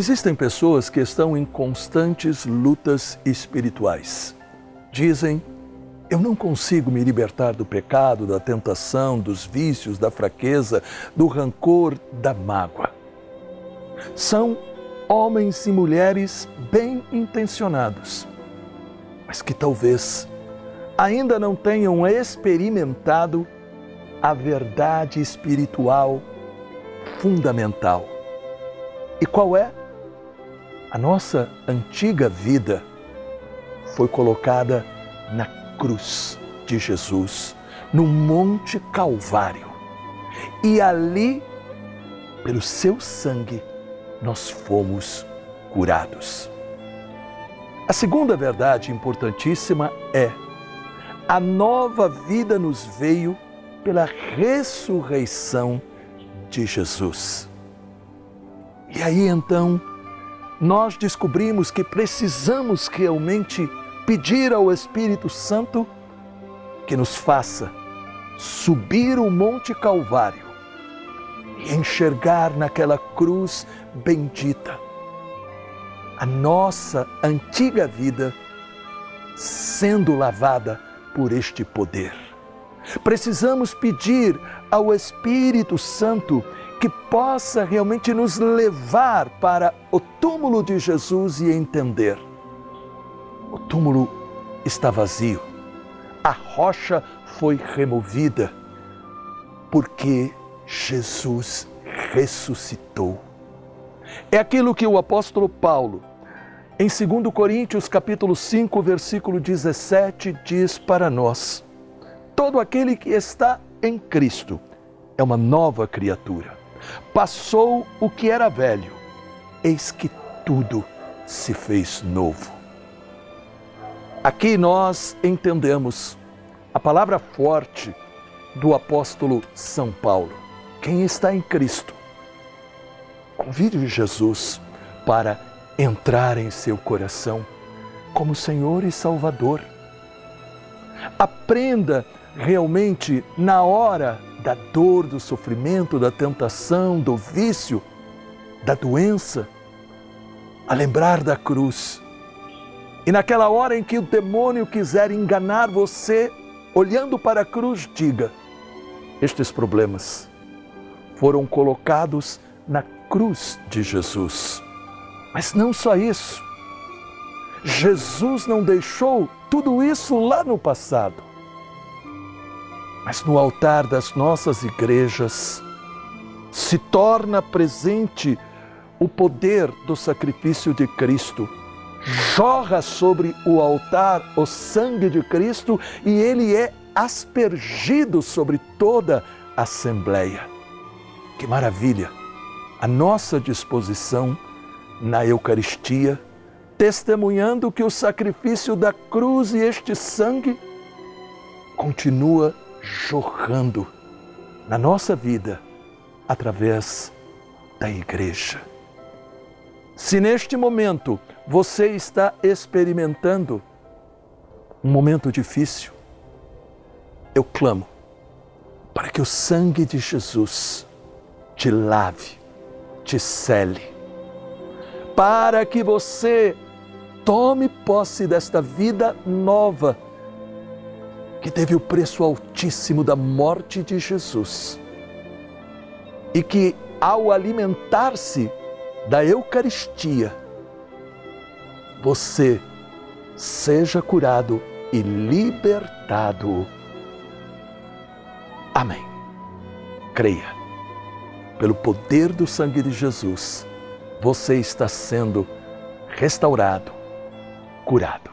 Existem pessoas que estão em constantes lutas espirituais. Dizem: Eu não consigo me libertar do pecado, da tentação, dos vícios, da fraqueza, do rancor, da mágoa. São homens e mulheres bem intencionados, mas que talvez ainda não tenham experimentado a verdade espiritual fundamental. E qual é? A nossa antiga vida foi colocada na cruz de Jesus, no Monte Calvário. E ali, pelo seu sangue, nós fomos curados. A segunda verdade importantíssima é: a nova vida nos veio pela ressurreição de Jesus. E aí então, nós descobrimos que precisamos realmente pedir ao Espírito Santo que nos faça subir o Monte Calvário e enxergar naquela cruz bendita a nossa antiga vida sendo lavada por este poder. Precisamos pedir ao Espírito Santo que possa realmente nos levar para o túmulo de Jesus e entender. O túmulo está vazio, a rocha foi removida, porque Jesus ressuscitou. É aquilo que o apóstolo Paulo, em 2 Coríntios capítulo 5, versículo 17, diz para nós: Todo aquele que está em Cristo é uma nova criatura. Passou o que era velho, eis que tudo se fez novo. Aqui nós entendemos a palavra forte do apóstolo São Paulo. Quem está em Cristo, convide Jesus para entrar em seu coração como Senhor e Salvador. Aprenda realmente na hora da dor, do sofrimento, da tentação, do vício, da doença, a lembrar da cruz. E naquela hora em que o demônio quiser enganar você, olhando para a cruz, diga: estes problemas foram colocados na cruz de Jesus. Mas não só isso. Jesus não deixou tudo isso lá no passado mas no altar das nossas igrejas se torna presente o poder do sacrifício de Cristo. Jorra sobre o altar o sangue de Cristo e ele é aspergido sobre toda a Assembleia. Que maravilha! A nossa disposição na Eucaristia, testemunhando que o sacrifício da cruz e este sangue continua jorrando na nossa vida através da igreja. Se neste momento você está experimentando um momento difícil, eu clamo para que o sangue de Jesus te lave, te cele, para que você tome posse desta vida nova que teve o preço altíssimo da morte de Jesus e que, ao alimentar-se da Eucaristia, você seja curado e libertado. Amém. Creia, pelo poder do sangue de Jesus, você está sendo restaurado, curado.